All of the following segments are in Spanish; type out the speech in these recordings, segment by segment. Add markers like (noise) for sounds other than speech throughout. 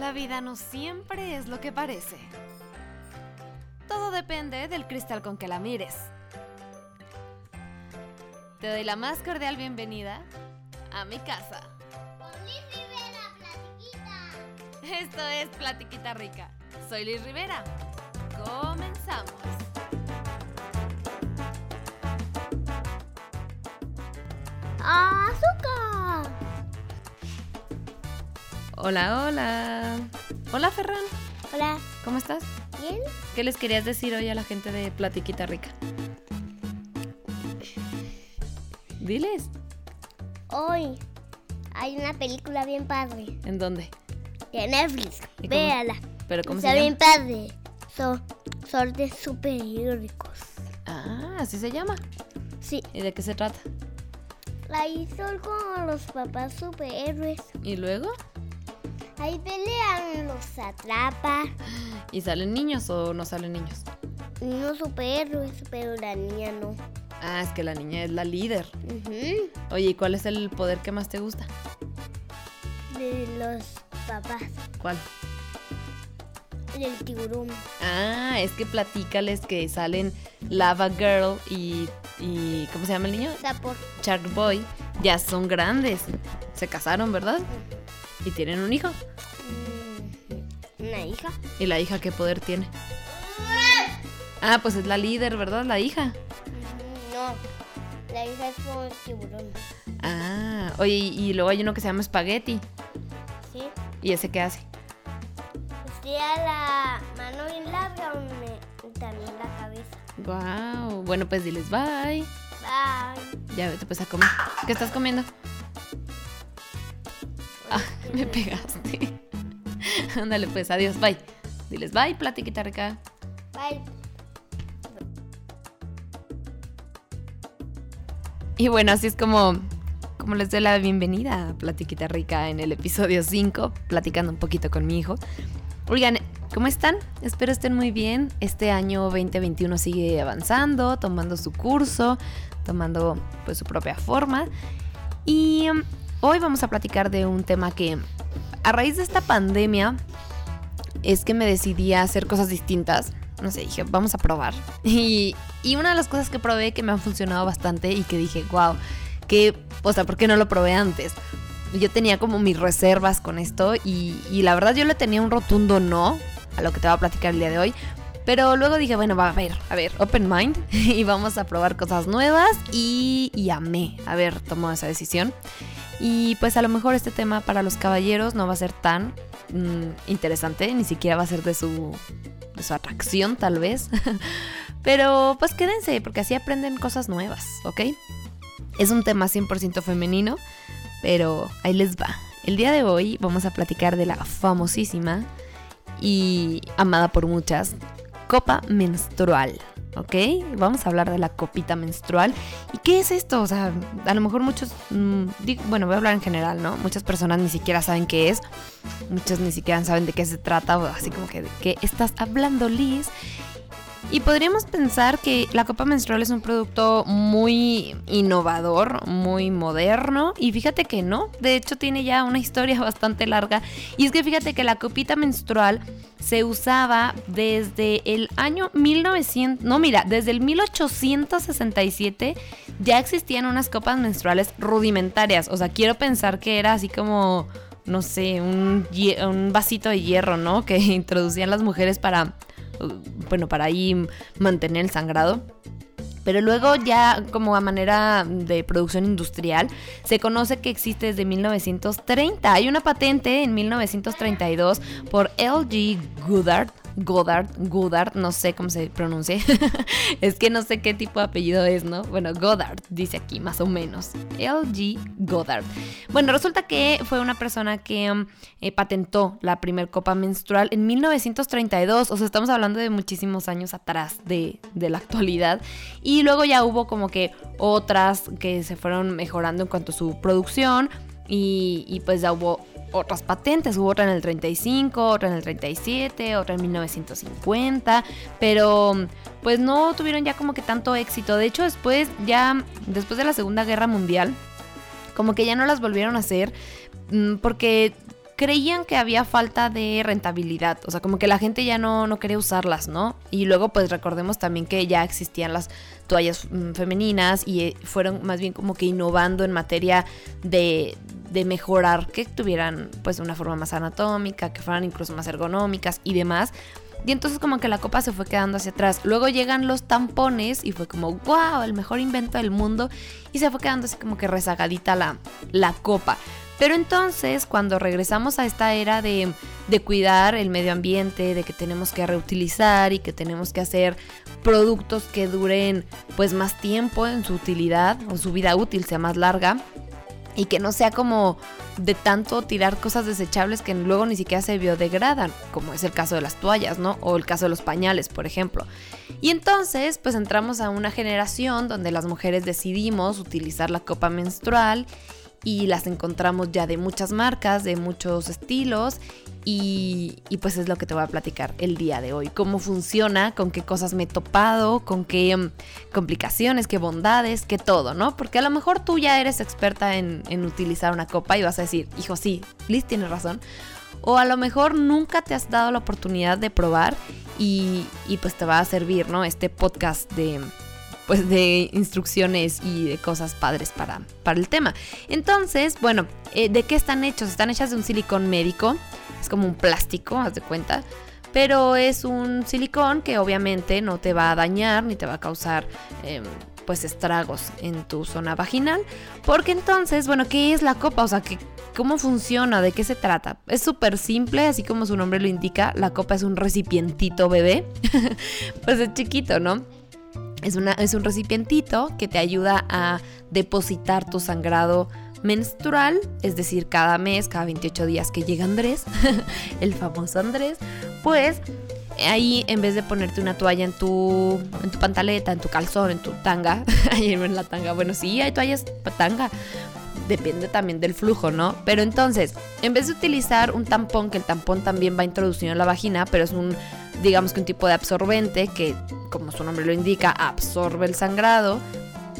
La vida no siempre es lo que parece. Todo depende del cristal con que la mires. Te doy la más cordial bienvenida a mi casa. Con Liz Rivera, platiquita. Esto es Platiquita Rica. Soy Liz Rivera. Comenzamos. Hola, hola. Hola, Ferran. Hola, ¿Cómo estás? ¿bien? ¿Qué les querías decir hoy a la gente de Platiquita Rica? Diles. Hoy hay una película bien padre ¿En dónde? de Netflix. ¿Y cómo- Véala. ¿Pero cómo Está se bien llama? padre. Son, son de superhéroicos. Ah, así se llama. Sí, ¿Y de qué se trata? la hizo con los papás superhéroes. ¿Y luego? Ahí pelean, los atrapa. ¿Y salen niños o no salen niños? Unos superhéroes, pero la niña no. Ah, es que la niña es la líder. Ujú, Oye, ¿y cuál es el poder que más te gusta? De los papás. ¿Cuál? Del tiburón. Ah, es que platícales que salen Lava Girl y, y ¿cómo se llama el niño? Sapor. Shark Boy. Ya son grandes. Se casaron, ¿verdad? Y tienen un hijo. Mm, Una hija. ¿Y la hija qué poder tiene? Ah, pues es la líder, ¿verdad? La hija. Ujú, No, la hija es como el tiburón. Ah, oye, y, luego hay uno que se llama Spaghetti. ¿Sí? ¿Y ese qué hace? Pues tiene la mano bien larga y también la cabeza. Wow. Bueno, pues diles bye. Bye. Ya vete pues a comer. ¿Qué estás comiendo? (laughs) Me pegaste. (laughs) Ándale pues, adiós, bye. Diles bye, platiquita rica. Bye. Y bueno, así es como, como les doy la bienvenida a Platiquita Rica en el episodio 5, platicando un poquito con mi hijo. Oigan, ¿cómo están? Espero estén muy bien. Este año 2021 sigue avanzando, tomando su curso, tomando pues su propia forma. Y um, hoy vamos a platicar de un tema que a raíz de esta pandemia es que me decidí a hacer cosas distintas. No sé, dije, vamos a probar. (laughs) Y, y una de las cosas que probé que me han funcionado bastante y que dije, wow, que, o sea, ¿por qué no lo probé antes? Yo tenía como mis reservas con esto y, la verdad yo le tenía un rotundo no a lo que te voy a platicar el día de hoy. Pero luego dije, bueno, va a ver, a ver, open mind (laughs) y vamos a probar cosas nuevas y, y amé haber tomado esa decisión. Y pues a lo mejor este tema para los caballeros no va a ser tan mm, interesante, ni siquiera va a ser de su, de su atracción tal vez. (laughs) Pero pues quédense porque así aprenden cosas nuevas, ¿ok? Es un tema 100% femenino, pero ahí les va. El día de hoy vamos a platicar de la famosísima y amada por muchas copa menstrual. ¿Ok? Vamos a hablar de la copita menstrual. ¿Y qué es esto? O sea, a lo mejor muchos, mm, bueno, voy a hablar en general, ¿no? Muchas personas ni siquiera saben qué es, muchas ni siquiera saben de qué se trata, o así como que de qué estás hablando, Liz. Y podríamos pensar que la copa menstrual es un producto muy innovador, muy moderno. Y fíjate que no, de hecho tiene ya una historia (laughs) bastante larga. Y es que fíjate que la copita menstrual se usaba desde el año 1900, no mira, desde el 1867 ya existían unas copas menstruales rudimentarias. O sea, quiero pensar que era así como, no sé, un, un vasito de hierro, ¿no? (laughs) Que introducían las mujeres para bueno, para ahí mantener el sangrado. Pero luego ya como a manera de producción industrial, se conoce que existe desde 1930. Hay una patente en 1932 por LG Goddard. Goddard, Goddard, no sé cómo se pronuncia. (laughs) es que no sé qué tipo de apellido es, ¿no? Bueno, Goddard dice aquí, más o menos. LG Goddard. Bueno, resulta que fue una persona que um, eh, patentó la primer copa menstrual en 1932. O sea, estamos hablando de muchísimos años atrás de, de la actualidad. Y luego ya hubo como que otras que se fueron mejorando en cuanto a su producción. Y, y pues ya hubo otras patentes, hubo otra en el 35, otra en el 37, otra en 1950, pero pues no tuvieron ya como que tanto éxito. De hecho, después ya después de la Segunda Guerra Mundial, como que ya no las volvieron a hacer mm, porque creían que había falta de rentabilidad, o sea, como que la gente ya no, no quería usarlas, ¿no? Y luego pues recordemos también que ya existían las toallas mm, femeninas y eh, fueron más bien como que innovando en materia de, de mejorar, que tuvieran pues una forma más anatómica, que fueran incluso más ergonómicas y demás. Y entonces como que la copa se fue quedando hacia atrás. Luego llegan los tampones y fue como, wow, el mejor invento del mundo. Y se fue quedando así como que rezagadita la, la copa. Pero entonces, cuando regresamos a esta era de, de, cuidar el medio ambiente, de que tenemos que reutilizar y que tenemos que hacer productos que duren pues más tiempo en su utilidad o su vida útil sea más larga, y que no sea como de tanto tirar cosas desechables que luego ni siquiera se biodegradan, como es el caso de las toallas, ¿no? O el caso de los pañales, por ejemplo. Y entonces, pues entramos a una generación donde las mujeres decidimos utilizar la copa menstrual y las encontramos ya de muchas marcas, de muchos estilos y, pues es lo que te voy a platicar el día de hoy. Cómo funciona, con qué cosas me he topado, con qué mm, complicaciones, qué bondades, qué todo, ¿no? Porque a lo mejor tú ya eres experta en, utilizar una copa y vas a decir, hijo, sí, Liz tiene razón. O a lo mejor nunca te has dado la oportunidad de probar y, y pues te va a servir, ¿no? Este podcast de pues de instrucciones y de cosas padres para, para el tema. Entonces, bueno, eh, ¿de qué están hechos? Están hechas de un silicón médico, es como un plástico, haz de cuenta. Pero es un silicón que obviamente no te va a dañar ni te va a causar em, pues estragos en tu zona vaginal. Porque entonces, bueno, ¿qué es la copa? O sea, ¿cómo funciona? ¿De qué se trata? Es súper simple, así como su nombre lo indica. La copa es un recipientito bebé. (laughs) pues es chiquito, ¿no? Es, es un recipientito que te ayuda a depositar tu sangrado menstrual, es decir, cada mes, cada 28 días que llega Andrés, (laughs) el famoso Andrés, pues ahí en vez de ponerte una toalla en tu, en tu pantaleta, en tu calzón, en tu tanga, (laughs) ahí en la tanga, bueno, sí, hay toallas tanga, depende también del flujo, ¿no? Pero entonces, en vez de utilizar un tampón, que el tampón también va introducido en la vagina, pero es un digamos que un tipo de absorbente que, como su nombre lo indica, absorbe el sangrado,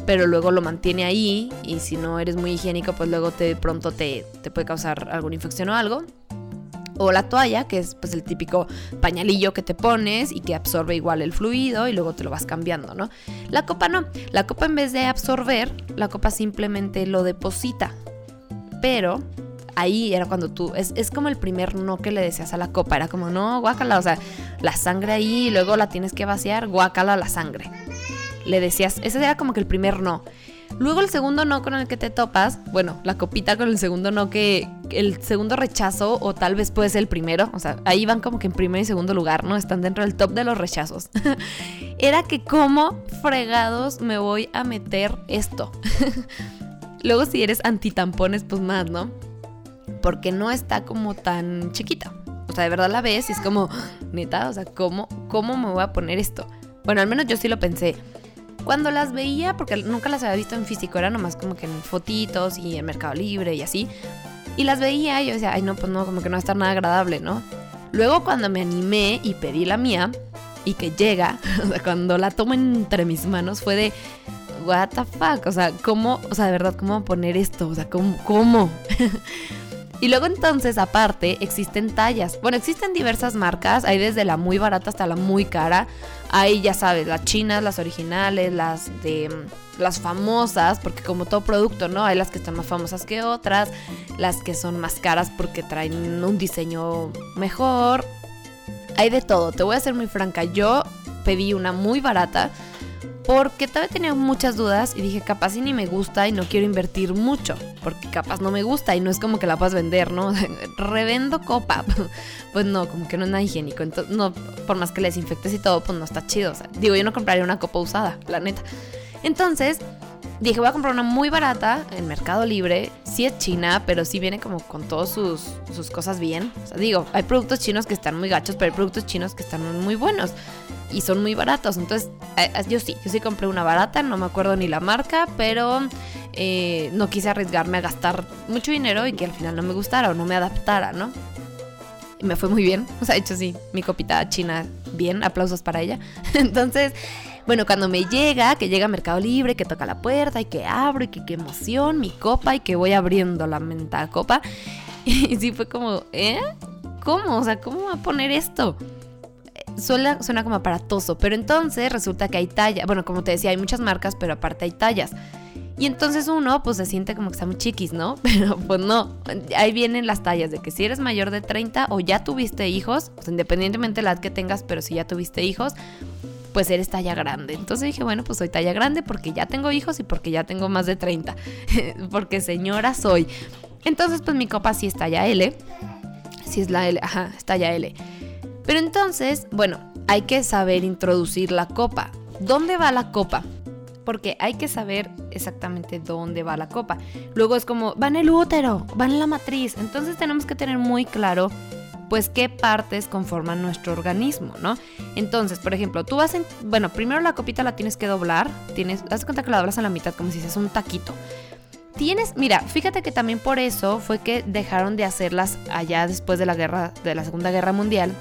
pero luego lo mantiene ahí y si no eres muy higiénico, pues luego te, de pronto te, te puede causar alguna infección o algo. O la toalla, que es pues el típico pañalillo que te pones y que absorbe igual el fluido y luego te lo vas cambiando, ¿no? La copa no. La copa en vez de absorber, la copa simplemente lo deposita. Pero ahí era cuando tú, es, es, como el primer no que le decías a la copa, era como, no, guácala, o sea, la sangre ahí luego la tienes que vaciar, guácala la sangre. Le decías, ese era como que el primer no. Luego el segundo no con el que te topas, bueno, la copita con el segundo no que el segundo rechazo o tal vez puede ser el primero, o sea, ahí van como que en primer y segundo lugar, ¿no? Están dentro del top de los rechazos. (laughs) Era que como fregados me voy a meter esto. (laughs) Luego si eres antitampones, pues más, ¿no? Porque no está como tan chiquita. O sea, de verdad la ves y es como, neta, o sea, ¿cómo, ¿cómo me voy a poner esto? Bueno, al menos yo sí lo pensé. Cuando las veía, porque nunca las había visto en físico, era nomás como que en fotitos y en Mercado Libre y así. Y las veía y yo decía, ay no, pues no, como que no va a estar nada agradable, ¿no? Luego cuando me animé y pedí la mía y que llega, (laughs) o sea, cuando la tomo entre mis manos fue de, what the fuck, o sea, ¿cómo, o sea, de verdad, cómo poner esto? O sea, ¿cómo? cómo? (laughs) Y luego entonces, aparte, existen tallas. Bueno, existen diversas marcas, hay desde la muy barata hasta la muy cara. Hay, ya sabes, las chinas, las originales, las de mm, las famosas, porque como todo producto, ¿no? Hay las que están más famosas que otras, las que son más caras porque traen un diseño mejor. Hay de todo, te voy a ser muy franca. Yo pedí una muy barata porque todavía tenía muchas dudas y dije, capaz si ni me gusta y no quiero invertir mucho, porque capaz no me gusta y no es como que la puedas vender, ¿no? (laughs) Revendo copa. (laughs) pues no, como que no es nada higiénico. Entonces, no, por más que le desinfectes y todo, pues no está chido. O sea, digo, yo no compraría una copa usada, la neta. Entonces, dije, voy a comprar una muy barata en Mercado Libre. Sí es china, pero sí viene como con todas sus, sus cosas bien. O sea, digo, hay productos chinos que están muy gachos, pero hay productos chinos que están muy buenos y son muy baratos. Entonces, eh, eh, yo sí, yo sí compré una barata, no me acuerdo ni la marca, pero eh, no quise arriesgarme a gastar mucho dinero y que al final no me gustara o no me adaptara, ¿no? Y me fue muy bien, o sea, de hecho sí, mi copita china, bien, aplausos para ella. (laughs) Entonces, bueno, cuando me llega, que llega a Mercado Libre, que toca la puerta y que abro y que qué emoción, mi copa y que voy abriendo la mentada copa. (laughs) Y sí fue como, ¿eh? ¿Cómo? O sea, ¿cómo va a poner esto? Suena, suena como aparatoso, pero entonces resulta que hay talla. Bueno, como te decía, hay muchas marcas, pero aparte hay tallas. Y entonces uno pues se siente como que está muy chiquis, ¿no? (laughs) Pero pues no, ahí vienen las tallas de que si eres mayor de 30 o ya tuviste hijos, pues independientemente de la que tengas, pero si ya tuviste hijos, pues eres talla grande. Entonces dije, bueno, pues soy talla grande porque ya tengo hijos y porque ya tengo más de 30, (laughs) porque señora soy. Entonces pues mi copa sí es talla L, si es la L, ajá, es talla L. Pero entonces, bueno, hay que saber introducir la copa. ¿Dónde va la copa? porque hay que saber exactamente dónde va la copa. Luego es como, va en el útero, va en la matriz. Entonces tenemos que tener muy claro pues qué partes conforman nuestro organismo, ¿no? Entonces, por ejemplo, tú vas en, bueno, primero la copita la tienes que doblar, tienes, haz cuenta que la doblas en la mitad como si hicieras un taquito. Tienes, mira, fíjate que también por eso fue que dejaron de hacerlas allá después de la guerra, de la Segunda Guerra Mundial,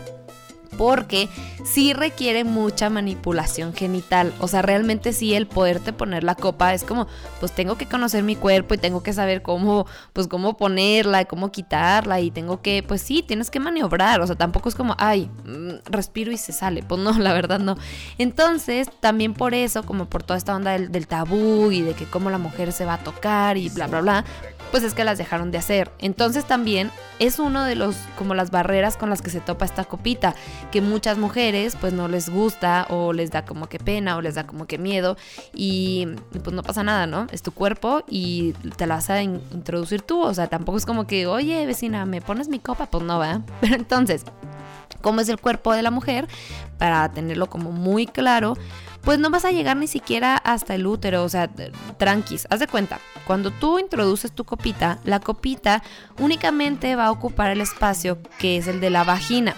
porque sí requiere mucha manipulación genital. O sea, realmente sí el poderte poner la copa es como, pues tengo que conocer mi cuerpo y tengo que saber cómo, pues cómo ponerla y cómo quitarla y tengo que, pues sí, tienes que maniobrar. O sea, tampoco es como, ay, mm, respiro y se sale. Pues no, (laughs) la verdad no. Entonces, también por eso, como por toda esta onda del, del tabú y de que cómo la mujer se va a tocar y bla, bla, bla, pues es que las dejaron de hacer. Entonces también es uno de los como las barreras con las que se topa esta copita, que muchas mujeres pues no les gusta o les da como que pena o les da como que miedo y pues no pasa nada, ¿no? Es tu cuerpo y te la vas a introducir tú, o sea, tampoco es como que, "Oye, vecina, ¿me pones mi copa?" Pues no, va. (laughs) Pero entonces, ¿cómo es el cuerpo de la mujer? Para tenerlo como muy claro, pues no vas a llegar ni siquiera hasta el útero, o sea, tranquis, haz de cuenta, cuando tú introduces tu copita, la copita únicamente va a ocupar el espacio que es el de la vagina.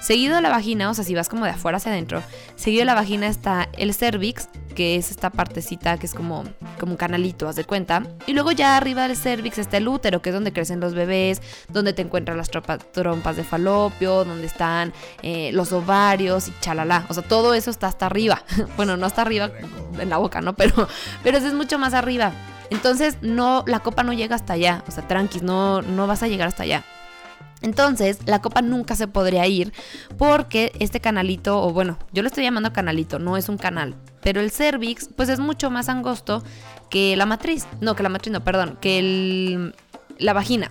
Seguido de la vagina, o sea, si vas como de afuera hacia adentro, seguido de la vagina está el cervix, que es esta partecita que es como, como un canalito, haz de cuenta. Y luego ya arriba del cervix está el útero, que es donde crecen los bebés, donde te encuentran las trompas de falopio, donde están eh, los ovarios y chalala. O sea, todo eso está hasta arriba. (laughs) bueno, no hasta arriba en la boca, ¿no? Pero, pero eso es mucho más arriba. Entonces, no, la copa no llega hasta allá. O sea, tranquis, no, no vas a llegar hasta allá. Entonces, la copa nunca se podría ir porque este canalito, o bueno, yo lo estoy llamando canalito, no es un canal, pero el cervix, pues es mucho más angosto que la matriz. No, que la matriz, no, perdón, que el, la vagina.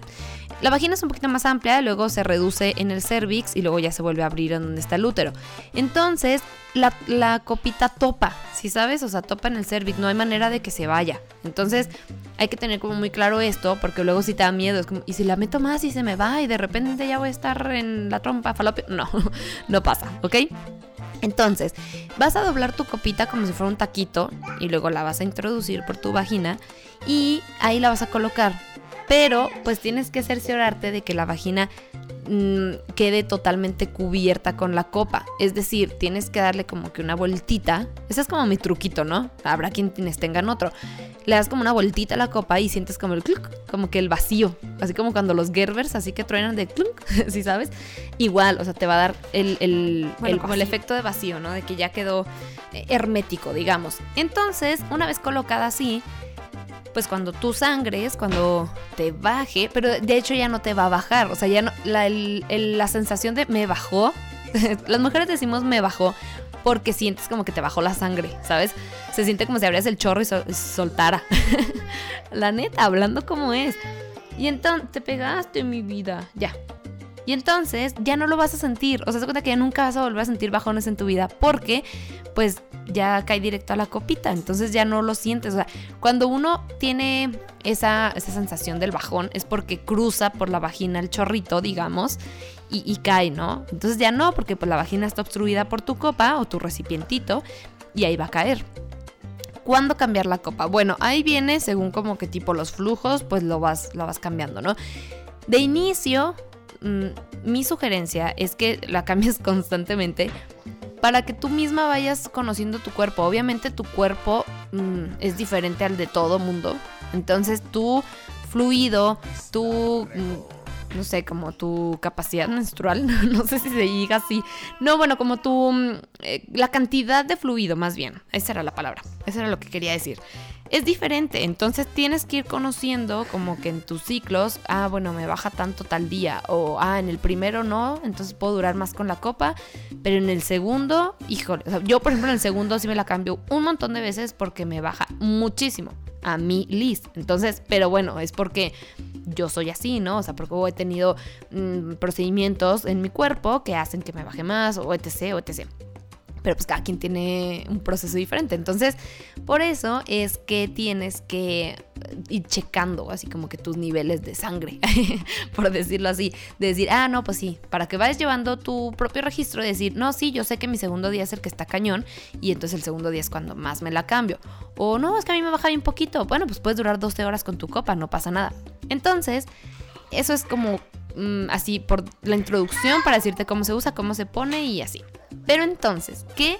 La vagina es un poquito más amplia, luego se reduce en el cervix y luego ya se vuelve a abrir en donde está el útero. Entonces, la, copita topa, si sabes? O sea, topa en el cervix, no hay manera de que se vaya. Entonces, hay que tener como muy claro esto, porque luego si te da miedo, es como, ¿y si la meto más y se me va y de repente ya voy a estar en la trompa falopio? No, (laughs) no pasa, ¿ok? Entonces, vas a doblar tu copita como si fuera un taquito y luego la vas a introducir por tu vagina y ahí la vas a colocar pero pues tienes que cerciorarte de que la vagina mm, quede totalmente cubierta con la copa. Es decir, tienes que darle como que una vueltita. Ese es como mi truquito, ¿no? Habrá quienes tengan otro. Le das como una vueltita a la copa y sientes como el cluck, como que el vacío. Así como cuando los Gerbers así que truenan de clunk, (laughs) ¿sí sabes? Igual, o sea, te va a dar el, el, como el efecto de vacío, ¿no? De que ya quedó eh, hermético, digamos. Entonces, una vez colocada así, pues cuando tú sangres, cuando te baje, pero de hecho ya no te va a bajar, o sea, ya no, la, sensación de me bajó, (laughs) las mujeres decimos me bajó porque sientes como que te bajó la sangre, ¿sabes? Se siente como si abrías el chorro y, soltara. (laughs) la neta, hablando como es. Y entonces, te pegaste mi vida, ya. Y entonces ya no lo vas a sentir. O sea, se cuenta que ya nunca vas a volver a sentir bajones en tu vida porque, pues, ya cae directo a la copita, entonces ya no lo sientes. O sea, cuando uno tiene esa, sensación del bajón es porque cruza por la vagina el chorrito, digamos, y, cae, ¿no? Entonces ya no, porque pues la vagina está obstruida por tu copa o tu recipientito y ahí va a caer. ¿Cuándo cambiar la copa? Bueno, ahí viene según como que tipo los flujos, pues lo vas, lo vas cambiando, ¿no? De inicio, mm, mi sugerencia es que la cambies (laughs) constantemente para que tú misma vayas conociendo tu cuerpo. Obviamente tu cuerpo mm, es diferente al de todo mundo. Entonces tu fluido, tu, mm, no sé, como tu capacidad menstrual, (laughs) no sé si se diga así. No, bueno, como tu, mm, eh, la cantidad de fluido más bien, esa era la palabra, eso era lo que quería decir. Es diferente, entonces tienes que ir conociendo como que en tus ciclos, ah, bueno, me baja tanto tal día, o ah, en el primero no, entonces puedo durar más con la copa, pero en el segundo, híjole, yo por ejemplo en el segundo sí me la cambio un montón de veces porque me baja muchísimo a mi list. Entonces, pero bueno, es porque yo soy así, ¿no? O sea, porque he tenido mm, procedimientos en mi cuerpo que hacen que me baje más, o etc, o etc pero pues cada quien tiene un proceso diferente. Entonces, por eso es que tienes que ir checando así como que tus niveles de sangre, (laughs) por decirlo así. De decir, ah, no, pues sí, para que vayas llevando tu propio registro, de decir, no, sí, yo sé que mi segundo día es el que está cañón y entonces el segundo día es cuando más me la cambio. O no, es que a mí me baja un poquito. Bueno, pues puedes durar 12 horas con tu copa, no pasa nada. Entonces, eso es como mm, así por la introducción para decirte cómo se usa, cómo se pone y así. Pero entonces, ¿qué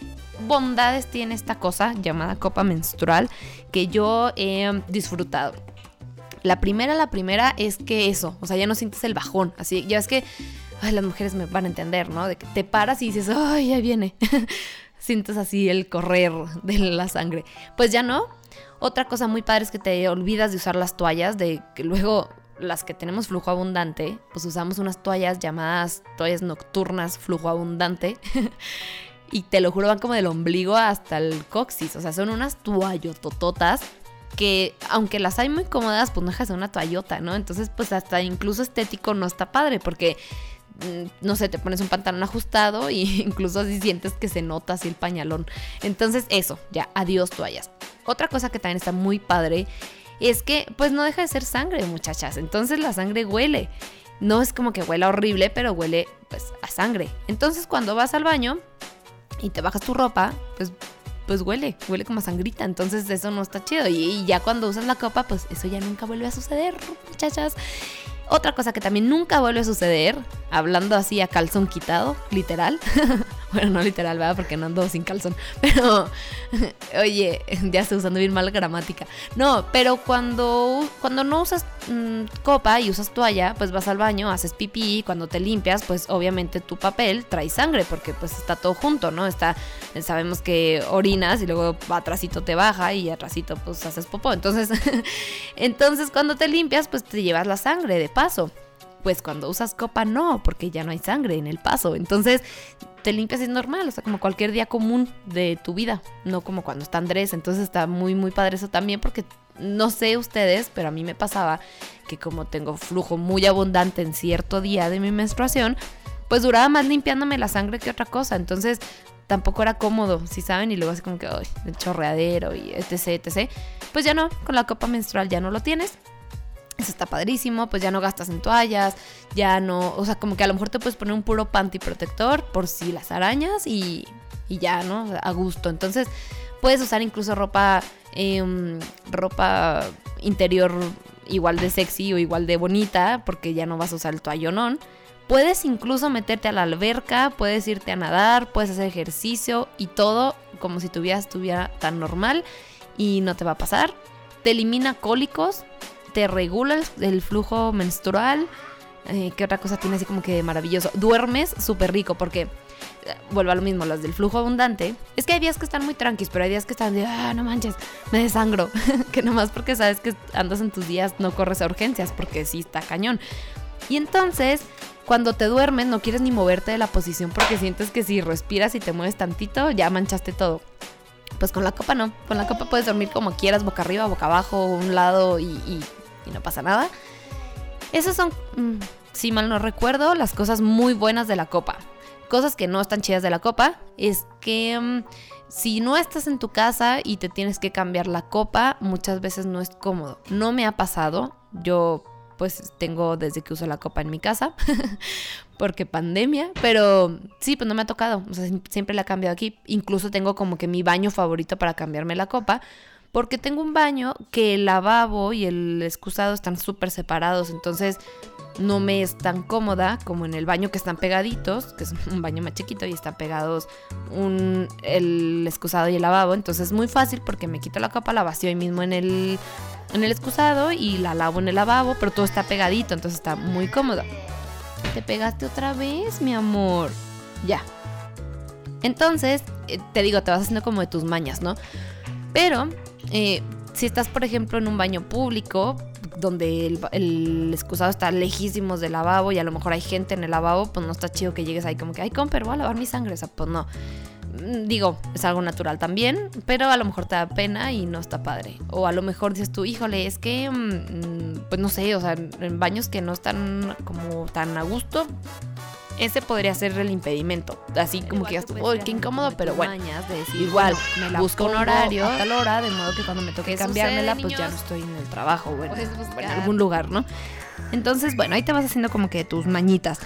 bondades tiene esta cosa llamada copa menstrual que yo he disfrutado? La primera, la primera es que eso, o sea, ya no sientes el bajón, así, ya es que, ay, las mujeres me van a entender, ¿no? De que te paras y dices, ay, ya viene. (laughs) sientes así el correr de la sangre. Pues ya no. Otra cosa muy padre es que te olvidas de usar las toallas, de que luego las que tenemos flujo abundante, pues usamos unas toallas llamadas toallas nocturnas flujo abundante. (laughs) y te lo juro, van como del ombligo hasta el coxis. O sea, son unas toallotototas que, aunque las hay muy cómodas, pues no dejas de una toallota, ¿no? Entonces, pues hasta incluso estético no está padre porque mm, no sé, te pones un pantalón ajustado y (laughs) incluso así sientes que se nota así el pañalón. Entonces, eso, ya, adiós toallas. Otra cosa que también está muy padre es que pues no deja de ser sangre, muchachas. Entonces la sangre huele. No es como que huela horrible, pero huele pues a sangre. Entonces cuando vas al baño y te bajas tu ropa, pues pues huele, huele como a sangrita, entonces eso no está chido. Y, ya cuando usas la copa, pues eso ya nunca vuelve a suceder, muchachas. Otra cosa que también nunca vuelve a suceder, hablando así a calzón quitado, literal. (laughs) (laughs) bueno, no literal, ¿verdad? Porque no ando sin calzón. (laughs) Pero, oye, ya estoy usando bien mal gramática. No, pero cuando, cuando no usas mm, copa y usas toalla, pues vas al baño, haces pipí, cuando te limpias, pues obviamente tu papel trae sangre, porque pues está todo junto, ¿no? Está, sabemos que orinas y luego atrásito te baja y atrásito pues haces popó. Entonces, (laughs) entonces cuando te limpias, pues te llevas la sangre de paso. Pues cuando usas copa no, porque ya no hay sangre en el paso. Entonces te limpias y es normal, o sea, como cualquier día común de tu vida, no como cuando está Andrés. Entonces está muy, muy padre eso también porque no sé ustedes, pero a mí me pasaba que como tengo flujo muy abundante en cierto día de mi menstruación, pues duraba más limpiándome la sangre que otra cosa. Entonces tampoco era cómodo, si saben, y luego así como que, ay, el chorreadero y etc, etc. Pues ya no, con la copa menstrual ya no lo tienes. Eso está padrísimo, pues ya no gastas en toallas, ya no, o sea, como que a lo mejor te puedes poner un puro panty protector por si las arañas y, y ya, ¿no? A gusto. Entonces, puedes usar incluso ropa, em, ropa interior igual de sexy o igual de bonita, porque ya no vas a usar el toallonón. Puedes incluso meterte a la alberca, puedes irte a nadar, puedes hacer ejercicio y todo como si tu vida estuviera tan normal y no te va a pasar. Te elimina cólicos, te regula el, flujo menstrual. Eh, ¿Qué otra cosa tiene así como que maravilloso? Duermes súper rico porque, eh, vuelvo a lo mismo, las del flujo abundante. Es que hay días que están muy tranquis, pero hay días que están de, ah, no manches, me desangro. (laughs) que nomás porque sabes que andas en tus días no corres a urgencias porque sí está cañón. Y entonces, cuando te duermes, no quieres ni moverte de la posición porque sientes que si respiras y te mueves tantito, ya manchaste todo. Pues con la copa no. Con la copa puedes dormir como quieras, boca arriba, boca abajo, un lado y no pasa nada. Esas son, mm, si mal no recuerdo, las cosas muy buenas de la copa. Cosas que no están chidas de la copa es que mm, si no estás en tu casa y te tienes que cambiar la copa, muchas veces no es cómodo. No me ha pasado. Yo pues tengo desde que uso la copa en mi casa, (laughs) porque pandemia, pero sí, pues no me ha tocado, o sea, siempre la he cambiado aquí, incluso tengo como que mi baño favorito para cambiarme la copa, porque tengo un baño que el lavabo y el excusado están súper separados, entonces no me es tan cómoda como en el baño que están pegaditos, que es un baño más chiquito y están pegados un, el excusado y el lavabo, entonces es muy fácil porque me quito la capa, la vacío ahí mismo en el en el excusado y la lavo en el lavabo, pero todo está pegadito, entonces está muy cómodo. ¿Te pegaste otra vez, mi amor? Ya. Entonces, eh, te digo, te vas haciendo como de tus mañas, ¿no? Pero, eh, si estás, por ejemplo, en un baño público, donde el, excusado está lejísimos del lavabo y a lo mejor hay gente en el lavabo, pues no está chido que llegues ahí como que, ay, comper, voy a lavar mi sangre. O sea, pues no. Mm, digo, es algo natural también, pero a lo mejor te da pena y no está padre. O a lo mejor dices tú, híjole, es que, mm, pues no sé, o sea, en baños que no están como tan a gusto, ese podría ser el impedimento. Así como que ya uy, qué incómodo, pero bueno. igual, me la busco un horario a tal hora, de modo que cuando me toque cambiármela, pues ya no estoy en el trabajo o en algún lugar, ¿no? Entonces, bueno, ahí te vas haciendo como que tus mañitas.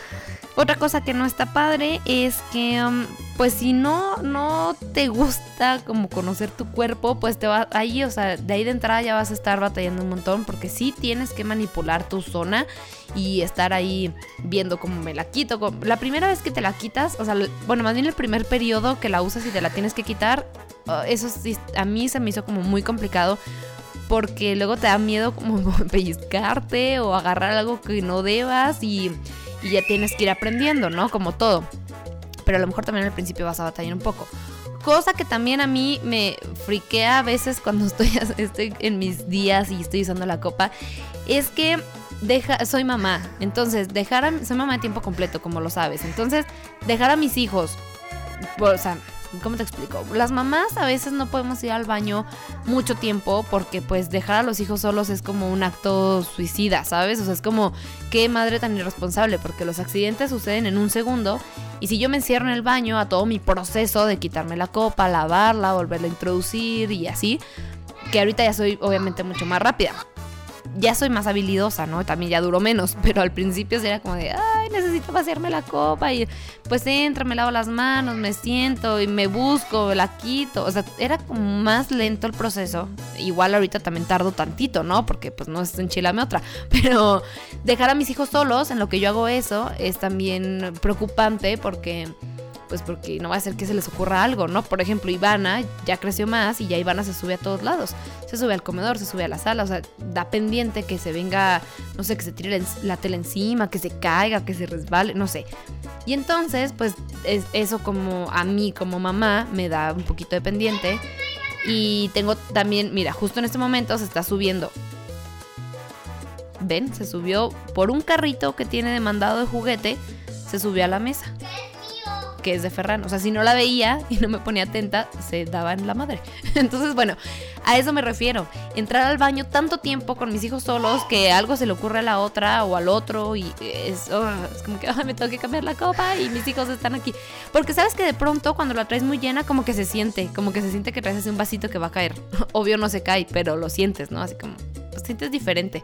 Otra cosa que no está padre es que, um, pues si no, no te gusta como conocer tu cuerpo, pues te va ahí, o sea, de ahí de entrada ya vas a estar batallando un montón porque sí tienes que manipular tu zona y estar ahí viendo cómo me la quito. La primera vez que te la quitas, o sea, bueno, más bien el primer periodo que la usas y te la tienes que quitar, uh, eso sí, a mí se me hizo como muy complicado porque luego te da miedo como (laughs) pellizcarte o agarrar algo que no debas y ya tienes que ir aprendiendo, ¿no? Como todo. Pero a lo mejor también al principio vas a batallar un poco. Cosa que también a mí me friquea a veces cuando (laughs) estoy, estoy en mis días y estoy usando la copa, es que deja, soy mamá. Entonces, dejar a, soy mamá de tiempo completo, como lo sabes. Entonces, dejar a mis hijos, o sea, ¿Cómo te explico? Las mamás a veces no podemos ir al baño mucho tiempo porque pues dejar a los hijos solos es como un acto suicida, ¿sabes? O sea, es como, qué madre tan irresponsable porque los accidentes suceden en un segundo y si yo me encierro en el baño a todo mi proceso de quitarme la copa, lavarla, volverla a introducir y así, que ahorita ya soy obviamente mucho más rápida ya soy más habilidosa, ¿no? También ya duró menos, (laughs) pero al principio era como de, necesito vaciarme la copa y pues entra, me lavo las manos, me siento y me busco, la quito, o sea, era como más lento el proceso. Igual ahorita también tardo tantito, ¿no? Porque pues no es enchilame otra, (laughs) pero dejar a mis hijos solos en lo que yo hago eso es también preocupante porque pues porque no va a ser que se les ocurra algo, ¿no? Por ejemplo, Ivana ya creció más y ya Ivana se sube a todos lados. Se sube al comedor, se sube a la sala, o sea, da pendiente que se venga, no sé, que se tire la tele encima, que se caiga, que se resbale, no sé. Y entonces, pues es, eso como a mí como mamá me da un poquito de pendiente. Y tengo también, mira, justo en este momento se está subiendo ven, se subió por un carrito que tiene demandado de juguete, se subió a la mesa que es de Ferran. O sea, si no la veía y no me ponía atenta, se daba en la madre. (laughs) Entonces, bueno, a eso me refiero. Entrar al baño tanto tiempo con mis hijos solos que algo se le ocurre a la otra o al otro y es, oh, como que me tengo que cambiar la copa y mis hijos están aquí. Porque sabes que de pronto cuando la traes muy llena, como que se siente, como que se siente que traes así un vasito que va a caer. (laughs) Obvio no se cae, pero lo sientes, ¿no? Así como, lo sientes diferente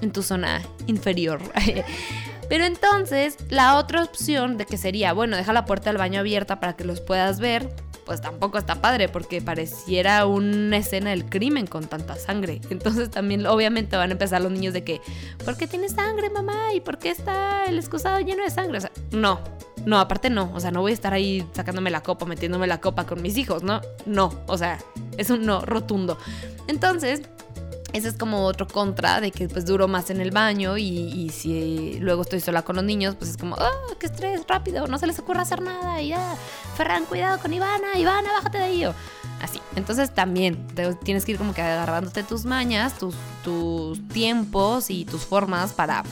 en tu zona inferior. (laughs) Pero entonces, la otra opción de que sería, bueno, deja la puerta del baño abierta para que los puedas ver, pues tampoco está padre porque pareciera una escena del crimen con tanta sangre. (laughs) Entonces también obviamente van a empezar los niños de que, ¿por qué tiene sangre, mamá? ¿Y por qué está el excusado lleno de sangre? O sea, no, no, aparte no, o sea, no voy a estar ahí sacándome la copa, metiéndome la copa con mis hijos, ¿no? No, o sea, es un no rotundo. Entonces, ese es como otro contra de que pues duro más en el baño y, si luego estoy sola con los niños, pues es como, oh, qué estrés, rápido, no se les ocurra hacer nada y ya, Ferran, cuidado con Ivana, Ivana, bájate de ahí. Así. Entonces también tienes que ir como que agarrándote tus mañas, tus, tus tiempos y tus formas para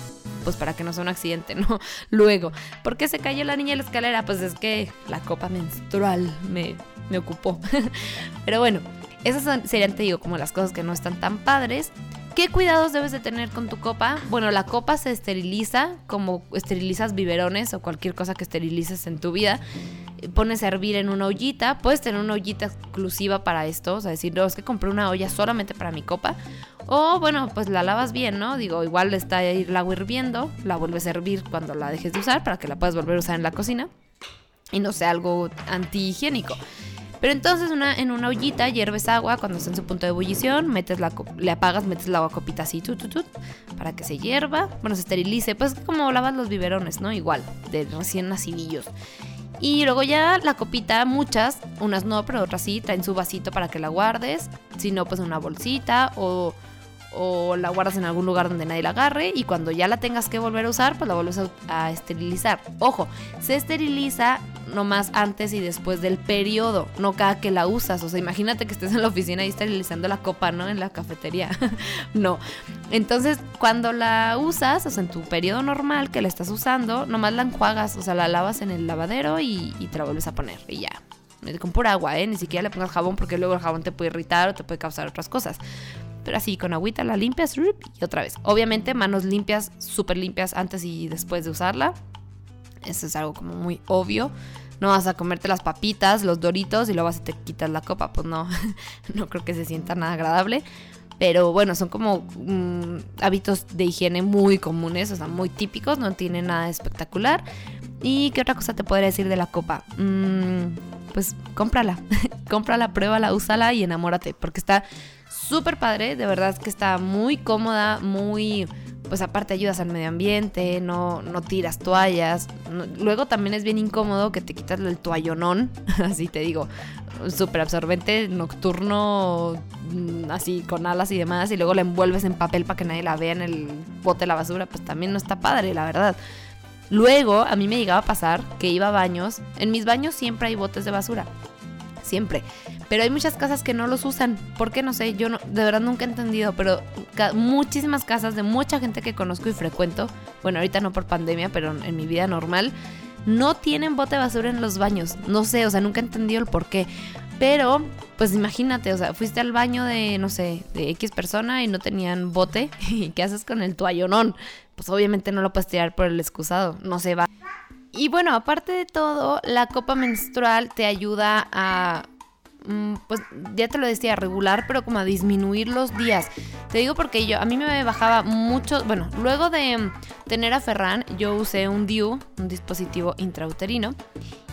pues para que no sea un accidente, (laughs) ¿no? Luego, ¿por qué se cayó la niña en la escalera? Pues es que la copa menstrual me, me ocupó. (laughs) Pero bueno, esas serían, te digo, como las cosas que no están tan padres. ¿Qué cuidados debes de tener con tu copa? Bueno, la copa se esteriliza como esterilizas biberones o cualquier cosa que esterilices en tu vida. Pones a hervir en una ollita. Puedes tener una ollita exclusiva para esto. O sea, decir, no, es que compré una olla solamente para mi copa. O bueno, pues la lavas bien, ¿no? Digo, igual está ahí el agua hirviendo. La vuelves a hervir cuando la dejes de usar para que la puedas volver a usar en la cocina. Y no sea algo antihigiénico. Pero entonces en una ollita hierves agua cuando está en su punto de ebullición, metes la, le apagas, metes el agua copita así, tut, tut, para que se hierva, bueno, se esterilice, pues como lavas los biberones, ¿no? Igual, de recién nacidillos. Y luego ya la copita, muchas, unas no, pero otras sí, traen su vasito para que la guardes. Si no, pues una bolsita o, o la guardas en algún lugar donde nadie la agarre y cuando ya la tengas que volver a usar, pues la vuelves a, esterilizar. Ojo, se esteriliza nomás antes y después del periodo, no cada que la usas. O sea, imagínate que estés en la oficina y esterilizando la copa, ¿no? En la cafetería. (laughs) no. Entonces, cuando la usas, o sea, en tu periodo normal que la estás usando, nomás la enjuagas, o sea, la lavas en el lavadero y, y te la vuelves a poner y ya. Con pura agua, ¿eh? Ni siquiera le pongas jabón porque luego el jabón te puede irritar o te puede causar otras cosas. Pero así, con agüita la limpias y otra vez. Obviamente, manos limpias, súper limpias antes y después de usarla. Eso es algo como muy obvio. No vas a comerte las papitas, los doritos y luego vas te quitas la copa. Pues no, (laughs) no creo que se sienta nada agradable. Pero bueno, son como mm, hábitos de higiene muy comunes, o sea, muy típicos, no tiene nada espectacular. ¿Y qué otra cosa te podría decir de la copa? Mm, pues cómprala, (laughs) cómprala, pruébala, úsala y enamórate, porque está súper padre, de verdad que está muy cómoda, muy pues aparte ayudas al medio ambiente, no, no tiras toallas. luego también es bien incómodo que te quitas el toallonón, (laughs) así te digo, súper absorbente, nocturno, mm, así con alas y demás, y luego la envuelves en papel para que nadie la vea en el bote de la basura, pues también no está padre, la verdad. Luego a mí me llegaba a pasar que iba a baños, en mis baños siempre hay botes de basura siempre. Pero hay muchas casas que no los usan. ¿Por qué? No sé, yo de verdad nunca he entendido, pero muchísimas casas de mucha gente que conozco y frecuento, bueno, ahorita no por pandemia, pero en mi vida normal, no tienen bote basura en los baños. No sé, o sea, nunca he entendido el por qué. Pero, pues imagínate, o sea, fuiste al baño de, no sé, de X persona y no tenían bote. (laughs) ¿Y qué haces con el toallonón? Pues obviamente no lo puedes tirar por el excusado, no se va. Y bueno, aparte de todo, la copa menstrual te ayuda a pues ya te lo decía, regular, pero como a disminuir los días. Te digo porque yo, a mí me bajaba mucho, bueno, luego de tener a Ferran, yo usé un DIU, un dispositivo intrauterino,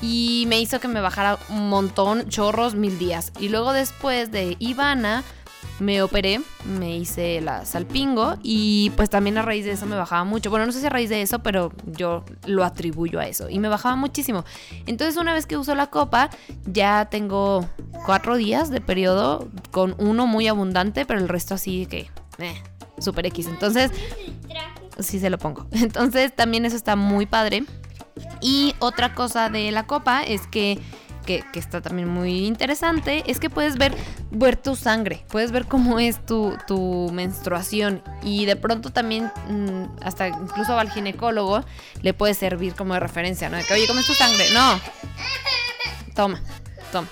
y me hizo que me bajara un montón, chorros, mil días. Y luego después de Ivana, me operé, me hice la salpingo y pues también a raíz de eso me bajaba mucho. Bueno, no sé si a raíz de eso, pero yo lo atribuyo a eso y me bajaba muchísimo. Entonces una vez que uso la copa, ya tengo cuatro días de periodo con uno muy abundante, pero el resto así que... Eh, super X. Entonces... Sí se lo pongo. (laughs) Entonces también eso está muy padre. Y otra cosa de la copa es que que, está también muy interesante, es que puedes ver, ver tu sangre, puedes ver cómo es tu, tu menstruación y de pronto también, mm, hasta incluso al ginecólogo, le puede servir como de referencia, ¿no? De que, oye, ¿cómo tu sangre? No. Toma, toma.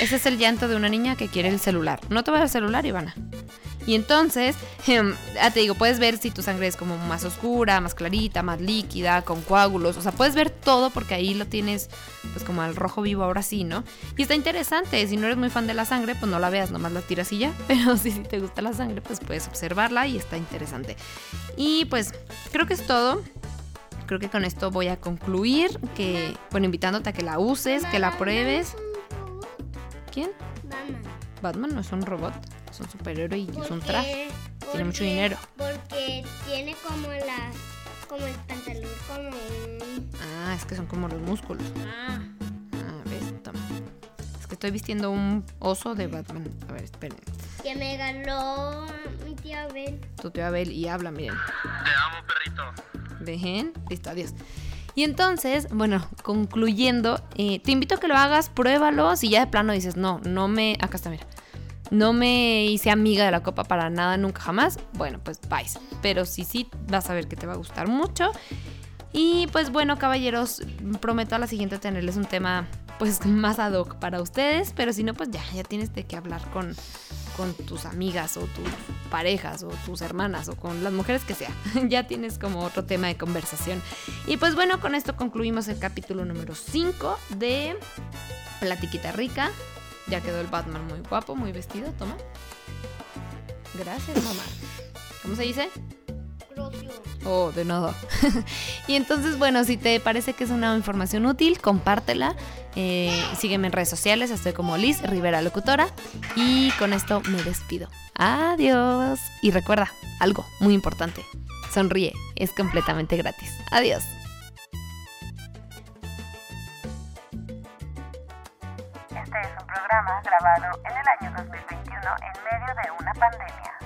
Ese es el llanto de una niña que quiere el celular. No te va a dar el celular, Ivana. Y entonces, (laughs) em, ya te digo, puedes ver si tu sangre es como más oscura, más clarita, más líquida, con coágulos. O sea, puedes ver todo porque ahí lo tienes pues como al rojo vivo ahora sí, ¿no? Y está interesante. Si no eres muy fan de la sangre, pues no la veas, nomás la tiras y ya. (laughs) Pero si, si te gusta la sangre, pues puedes observarla y está interesante. Y pues creo que es todo. Creo que con esto voy a concluir. Que, bueno, invitándote a que la uses, que la pruebes. ¿Quién? Batman. Batman no es un robot es un superhéroe y es un traje. Tiene mucho dinero. Porque tiene como la como el pantalón como un... Ah, es que son como los músculos. Ah. Ah, ves, toma. Es que estoy vistiendo un oso de Batman. A ver, esperen. Que me ganó mi tía Abel. Tu tía Abel y habla, miren. Te amo, perrito. Dejen. Listo, adiós. Y entonces, bueno, concluyendo, eh, te invito a que lo hagas, pruébalo. Si ya de plano dices, no, no me. Acá está, mira no me hice amiga de la copa para nada, nunca jamás. Bueno, pues vais. Pero sí, sí, vas a ver que te va a gustar mucho. Y pues bueno, caballeros, prometo a la siguiente tenerles un tema pues (laughs) más ad hoc para ustedes. Pero si no, pues ya, ya tienes de qué hablar con, con tus amigas o tus parejas o tus hermanas o con las mujeres que sea. (laughs) ya tienes como otro tema de conversación. Y pues bueno, con esto concluimos el capítulo número 5 de Platiquita Rica. Ya quedó el Batman muy guapo, muy vestido. Toma. Gracias, mamá. ¿Cómo se dice? Oh, de nada. (laughs) y entonces, bueno, si te parece que es una información útil, compártela. Eh, sígueme en redes sociales, estoy como Liz Rivera Locutora. Y con esto me despido. Adiós. Y recuerda, algo muy importante. Sonríe, es completamente gratis. Adiós. Es un programa grabado en el año 2021. en medio de una pandemia.